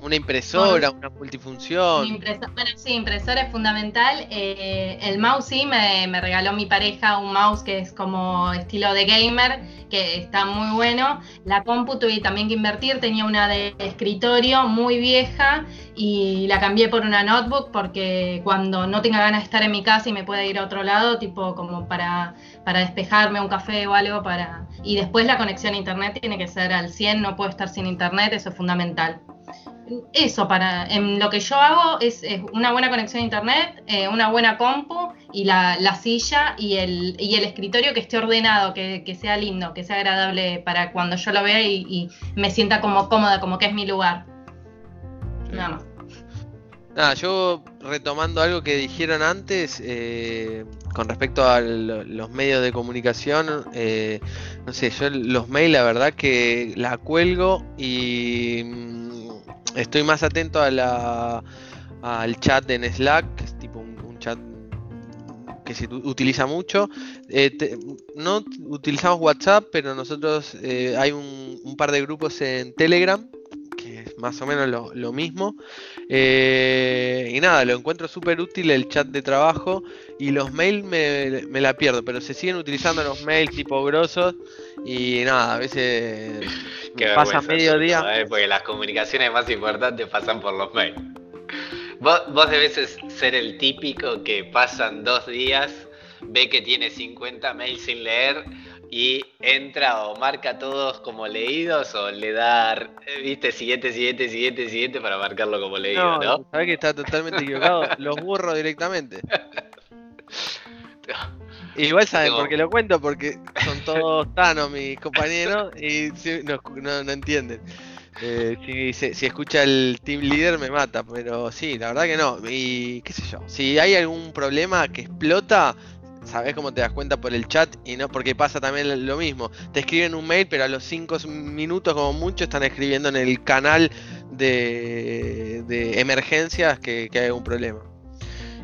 una impresora, una multifunción. bueno, sí, impresora es fundamental. Eh, el mouse sí, me, me, regaló mi pareja un mouse que es como estilo de gamer, que está muy bueno. La compu tuve también que invertir, tenía una de escritorio muy vieja y la cambié por una notebook porque cuando no tenga ganas de estar en mi casa y me pueda ir a otro lado, tipo como para, para despejarme un café o algo para... Y después la conexión a internet tiene que ser al 100, no puedo estar sin internet, eso es fundamental eso para en lo que yo hago es, una buena conexión a internet, eh, una buena compu y la, silla y el, y el, escritorio que esté ordenado, que, sea lindo, que sea agradable para cuando yo lo vea y, me sienta como cómoda, como que es mi lugar. Nada más. Nada, yo retomando algo que dijeron antes eh, con respecto a los medios de comunicación, eh, no sé, yo los mails la verdad que la cuelgo y mm, estoy más atento a la, al chat en Slack, que es tipo un, chat que se utiliza mucho. Eh, no utilizamos WhatsApp, pero nosotros hay un, par de grupos en Telegram más o menos lo, mismo. Eh, y nada, lo encuentro súper útil el chat de trabajo y los mails me, la pierdo, pero se siguen utilizando los mails tipo grosos y nada, a veces pasa medio día. Porque las comunicaciones más importantes pasan por los mails. Vos, vos debes ser el típico que pasan dos días, ve que tiene 50 mails sin leer y entra o marca todos como leídos o le da, eh, viste, siguiente, siguiente, siguiente, siguiente para marcarlo como leído, ¿no? ¿no? Sabes que está totalmente equivocado, los burro directamente. Igual saben por qué lo cuento, porque son todos Thanos mis compañeros y no, no, entienden. Eh, si, si, escucha el team leader me mata, pero sí, la verdad que no. Y qué sé yo, si hay algún problema que explota, sabes cómo te das cuenta por el chat y no porque pasa también lo mismo. Te escriben un mail, pero a los 5 minutos como mucho están escribiendo en el canal de, emergencias que, hay un problema.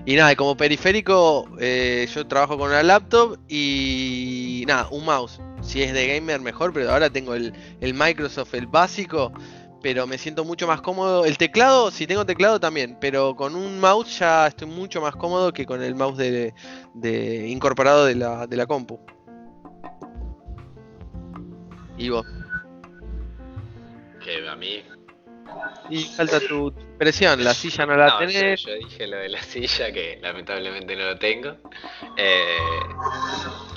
Y nada, como periférico eh, yo trabajo con una laptop y nada, un mouse. Si es de gamer mejor, pero ahora tengo el, el Microsoft, el básico pero me siento mucho más cómodo. El teclado, si tengo teclado también, pero con un mouse ya estoy mucho más cómodo que con el mouse de, incorporado de la, de la compu. ¿Y vos? Que a mí. Y falta tu presión, la silla no la tenés. Yo, dije lo de la silla, que lamentablemente no lo tengo. Eh,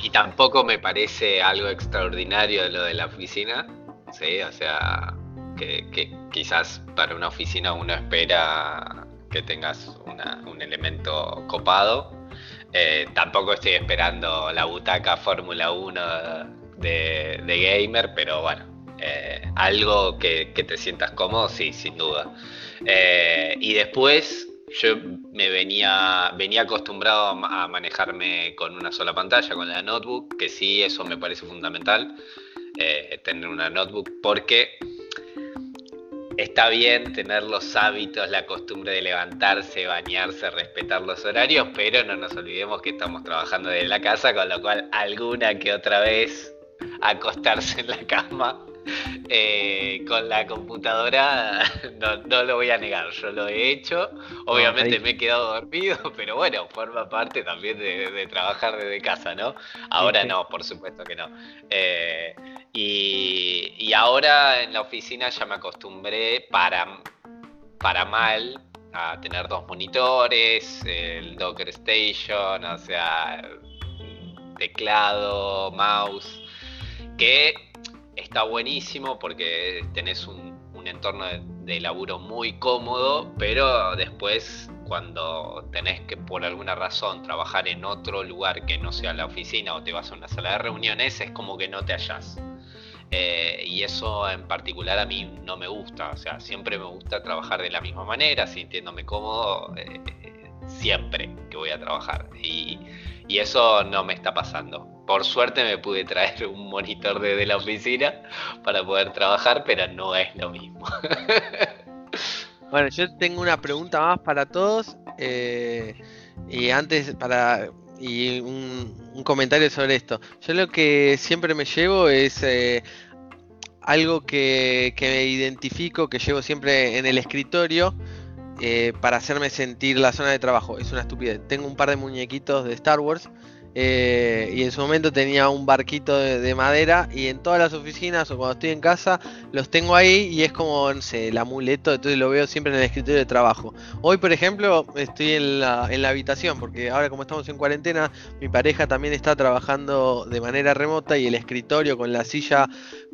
y tampoco me parece algo extraordinario lo de la oficina. Sí, o sea, que, quizás para una oficina uno espera que tengas un elemento copado. Eh, tampoco estoy esperando la butaca Fórmula 1 de, gamer, pero bueno, eh, algo que, te sientas cómodo, sí, sin duda. Eh, y después yo me venía, venía acostumbrado a manejarme con una sola pantalla, con la notebook, que sí, eso me parece fundamental, tener una notebook, porque está bien tener los hábitos, la costumbre de levantarse, bañarse, respetar los horarios, pero no nos olvidemos que estamos trabajando desde la casa, con lo cual alguna que otra vez acostarse en la cama eh, con la computadora, no, lo voy a negar, yo lo he hecho, obviamente me he quedado dormido, pero bueno, forma parte también de, trabajar desde casa, ¿no? Ahora no, por supuesto que no. Eh, y, ahora en la oficina ya me acostumbré para, para mal a tener dos monitores, el Docker Station, o sea, teclado, mouse, que está buenísimo porque tenés un, entorno de, laburo muy cómodo, pero después cuando tenés que por alguna razón trabajar en otro lugar que no sea la oficina o te vas a una sala de reuniones, es como que no te hallas. Eh, y eso en particular a mí no me gusta, o sea, siempre me gusta trabajar de la misma manera, sintiéndome cómodo eh, siempre que voy a trabajar. Y eso no me está pasando. Por suerte me pude traer un monitor desde la oficina para poder trabajar, pero no es lo mismo. bueno, yo tengo una pregunta más para todos. Eh, y antes, para. Y un, comentario sobre esto. Yo lo que siempre me llevo es. Eh, algo que, que me identifico, que llevo siempre en el escritorio, eh, para hacerme sentir la zona de trabajo. Es una estupidez. Tengo un par de muñequitos de Star Wars. Eh, y en su momento tenía un barquito de, madera y en todas las oficinas o cuando estoy en casa los tengo ahí y es como, no sé, el amuleto, entonces lo veo siempre en el escritorio de trabajo. Hoy, por ejemplo, estoy en la, en la habitación porque ahora como estamos en cuarentena, mi pareja también está trabajando de manera remota y el escritorio con la silla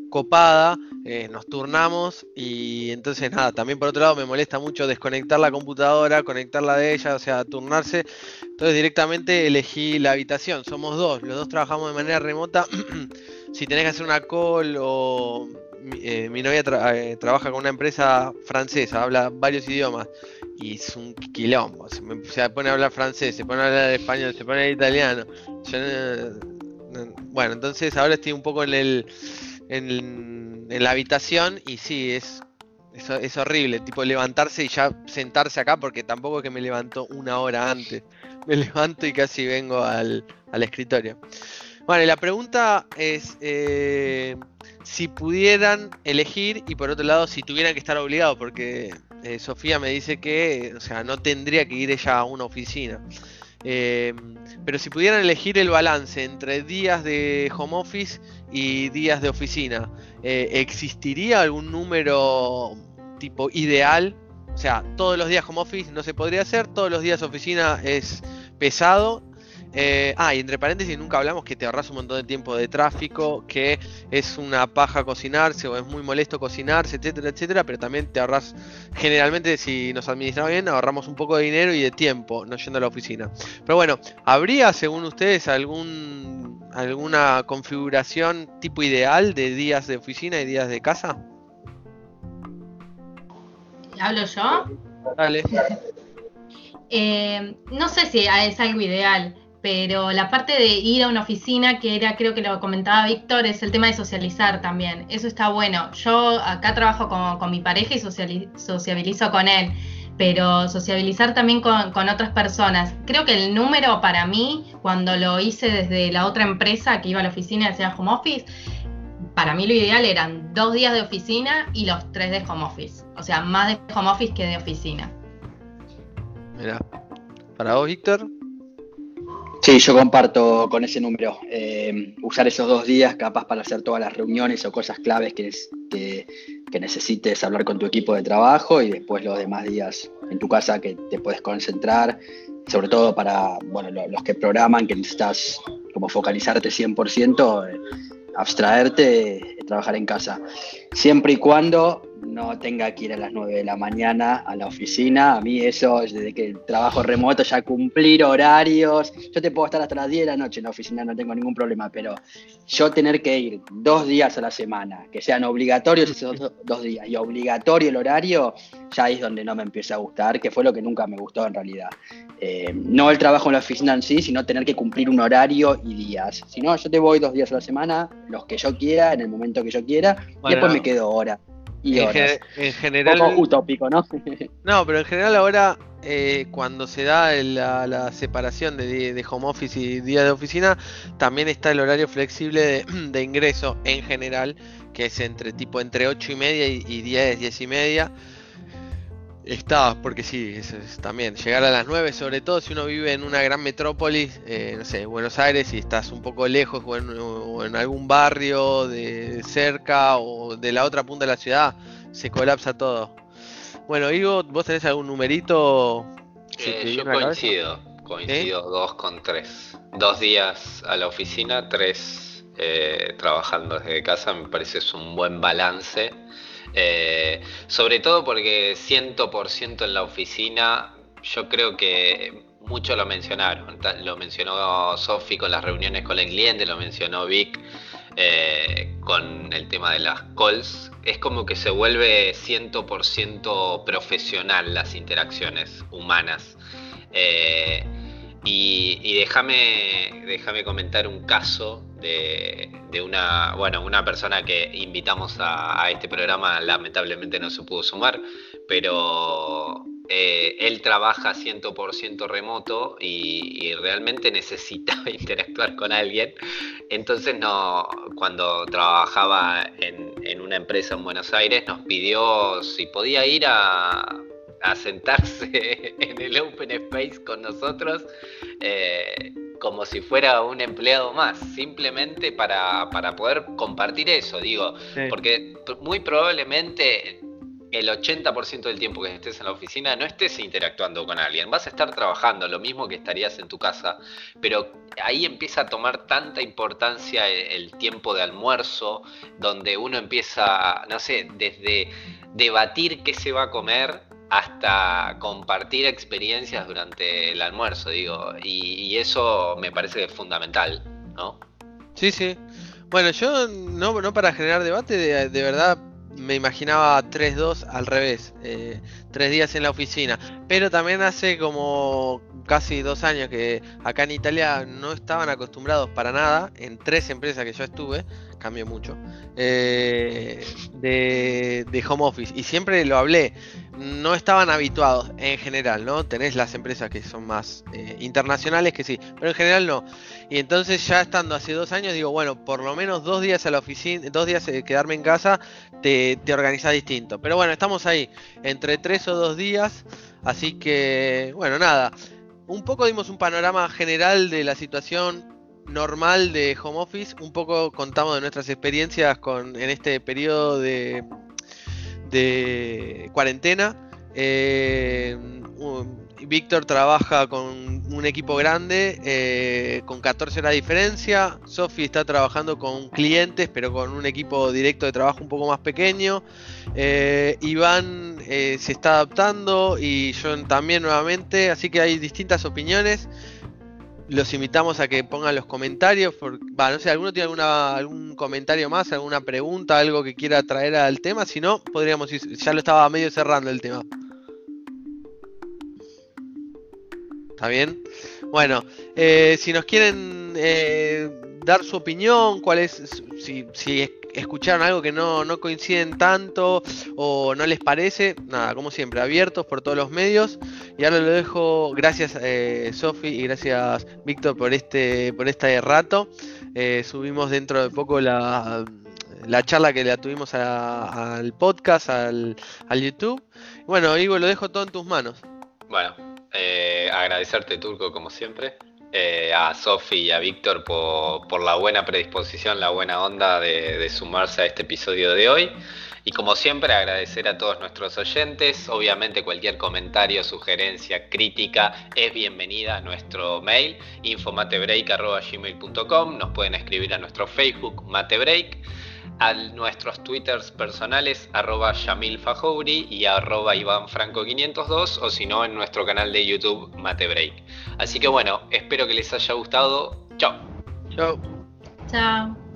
copada, eh, nos turnamos y entonces nada, también por otro lado me molesta mucho desconectar la computadora, conectarla de ella, o sea, turnarse. Entonces directamente elegí la habitación, somos dos, los dos trabajamos de manera remota. si tenés que hacer una call o mi, eh, novia eh, trabaja con una empresa francesa, habla varios idiomas y es un quilombo, se, se pone a hablar francés, se pone a hablar español, se pone a hablar italiano. bueno, entonces ahora estoy un poco en el en, la habitación y sí, es, es, horrible, tipo levantarse y ya sentarse acá porque tampoco es que me levanto una hora antes, me levanto y casi vengo al, escritorio. Bueno, la pregunta es eh, si pudieran elegir y por otro lado si tuvieran que estar obligados, porque eh, Sofía me dice que, o sea, no tendría que ir ella a una oficina. Eh, pero si pudieran elegir el balance entre días de home office y días de oficina, eh, ¿existiría algún número tipo ideal? O sea, todos los días home office no se podría hacer, todos los días oficina es pesado eh, ah, y entre paréntesis, nunca hablamos que te ahorras un montón de tiempo de tráfico, que es una paja cocinarse o es muy molesto cocinarse, etcétera, etcétera, pero también te ahorras, generalmente si nos administramos bien, ahorramos un poco de dinero y de tiempo no yendo a la oficina. Pero bueno, ¿habría, según ustedes, algún alguna configuración tipo ideal de días de oficina y días de casa? ¿Hablo yo? Dale. Eh, no sé si es algo ideal pero la parte de ir a una oficina, que era, creo que lo comentaba Víctor, es el tema de socializar también. Eso está bueno. Yo acá trabajo con, mi pareja y sociabilizo con él, pero sociabilizar también con, otras personas. Creo que el número para mí, cuando lo hice desde la otra empresa que iba a la oficina y hacía home office, para mí lo ideal eran dos días de oficina y los tres de home office. O sea, más de home office que de oficina. Mira, para vos, Víctor. Sí, yo comparto con ese número. Eh, usar esos dos días capaz para hacer todas las reuniones o cosas claves que, que, necesites hablar con tu equipo de trabajo y después los demás días en tu casa que te puedes concentrar, sobre todo para bueno, los que programan, que necesitas como focalizarte 100%, eh, abstraerte, trabajar en casa. Siempre y cuando no tenga que ir a las 9 de la mañana a la oficina. A mí eso, desde que trabajo remoto, ya cumplir horarios. Yo te puedo estar hasta las 10 de la noche en la oficina, no tengo ningún problema, pero yo tener que ir dos días a la semana, que sean obligatorios esos dos días y obligatorio el horario, ya es donde no me empieza a gustar, que fue lo que nunca me gustó en realidad. Eh, no el trabajo en la oficina en sí, sino tener que cumplir un horario y días. Si no, yo te voy dos días a la semana, los que yo quiera, en el momento que yo quiera, y después me quedo hora en, general. utópico, ¿no? no, pero en general ahora, eh, cuando se da la, separación de, home office y día de oficina, también está el horario flexible de, ingreso en general, que es entre tipo entre 8 y media y, y 10, 10 y media. Está, porque sí, es, también llegar a las 9, sobre todo si uno vive en una gran metrópoli, eh, no sé, Buenos Aires, y estás un poco lejos o en, algún barrio de cerca o de la otra punta de la ciudad, se colapsa todo. Bueno, Ivo, ¿vos tenés algún numerito? Eh, yo coincido, coincido dos con tres. Dos días a la oficina, tres eh, trabajando desde casa, me parece es un buen balance eh, sobre todo porque 100% en la oficina, yo creo que muchos lo mencionaron. Lo mencionó Sofi con las reuniones con el cliente, lo mencionó Vic eh, con el tema de las calls. Es como que se vuelve 100% profesional las interacciones humanas. Eh, y, déjame, déjame comentar un caso de, una, bueno, una persona que invitamos a, este programa, lamentablemente no se pudo sumar, pero eh, él trabaja 100% remoto y, realmente necesitaba interactuar con alguien. Entonces, no, cuando trabajaba en, una empresa en Buenos Aires, nos pidió si podía ir a, sentarse en el Open Space con nosotros eh, como si fuera un empleado más, simplemente para, poder compartir eso, digo, porque muy probablemente el 80% del tiempo que estés en la oficina no estés interactuando con alguien, vas a estar trabajando, lo mismo que estarías en tu casa, pero ahí empieza a tomar tanta importancia el, tiempo de almuerzo, donde uno empieza, no sé, desde debatir qué se va a comer hasta compartir experiencias durante el almuerzo, digo, y, eso me parece fundamental, ¿no? Sí, sí. Bueno, yo no, no para generar debate, de verdad me imaginaba 3-2 al revés, eh, tres días en la oficina. Pero también hace como casi dos años que acá en Italia no estaban acostumbrados para nada, en tres empresas que yo estuve, cambió mucho, eh, de, de, home office. Y siempre lo hablé, no estaban habituados en general, ¿no? Tenés las empresas que son más eh, internacionales que sí, pero en general no. Y entonces ya estando hace dos años, digo, bueno, por lo menos dos días a la oficina, dos días eh, quedarme en casa, te, te organizás distinto. Pero bueno, estamos ahí, entre tres o dos días, así que, bueno, nada. Un poco dimos un panorama general de la situación normal de home office, un poco contamos de nuestras experiencias con, en este periodo de, de cuarentena. Eh, Víctor trabaja con un equipo grande, eh, con 14 horas de diferencia. Sofi está trabajando con clientes, pero con un equipo directo de trabajo un poco más pequeño. Eh, Iván se está adaptando y yo también nuevamente, así que hay distintas opiniones los invitamos a que pongan los comentarios. no sé, ¿alguno tiene alguna, algún comentario más, alguna pregunta, algo que quiera traer al tema? Si no, podríamos ir, ya lo estaba medio cerrando el tema. ¿Está bien? Bueno, eh, si nos quieren eh, dar su opinión, cuál es, si, si escucharon algo que no, no, coinciden tanto o no les parece, nada, como siempre, abiertos por todos los medios. Y ahora lo dejo, gracias eh, Sofi y gracias Víctor por este, por este rato. Eh, subimos dentro de poco la, la charla que la tuvimos al podcast, al, al YouTube. Bueno, Ivo, lo dejo todo en tus manos. Bueno, eh, agradecerte Turco como siempre. Eh, a Sofi y a Víctor por, la buena predisposición, la buena onda de, sumarse a este episodio de hoy. Y como siempre, agradecer a todos nuestros oyentes. Obviamente cualquier comentario, sugerencia, crítica es bienvenida a nuestro mail infomatebreak.gmail.com. Nos pueden escribir a nuestro Facebook Matebreak a nuestros twitters personales arroba Yamil y arroba Iván Franco 502 o si no en nuestro canal de YouTube Matebreak. Así que bueno, espero que les haya gustado. Chao. Chao. Chao.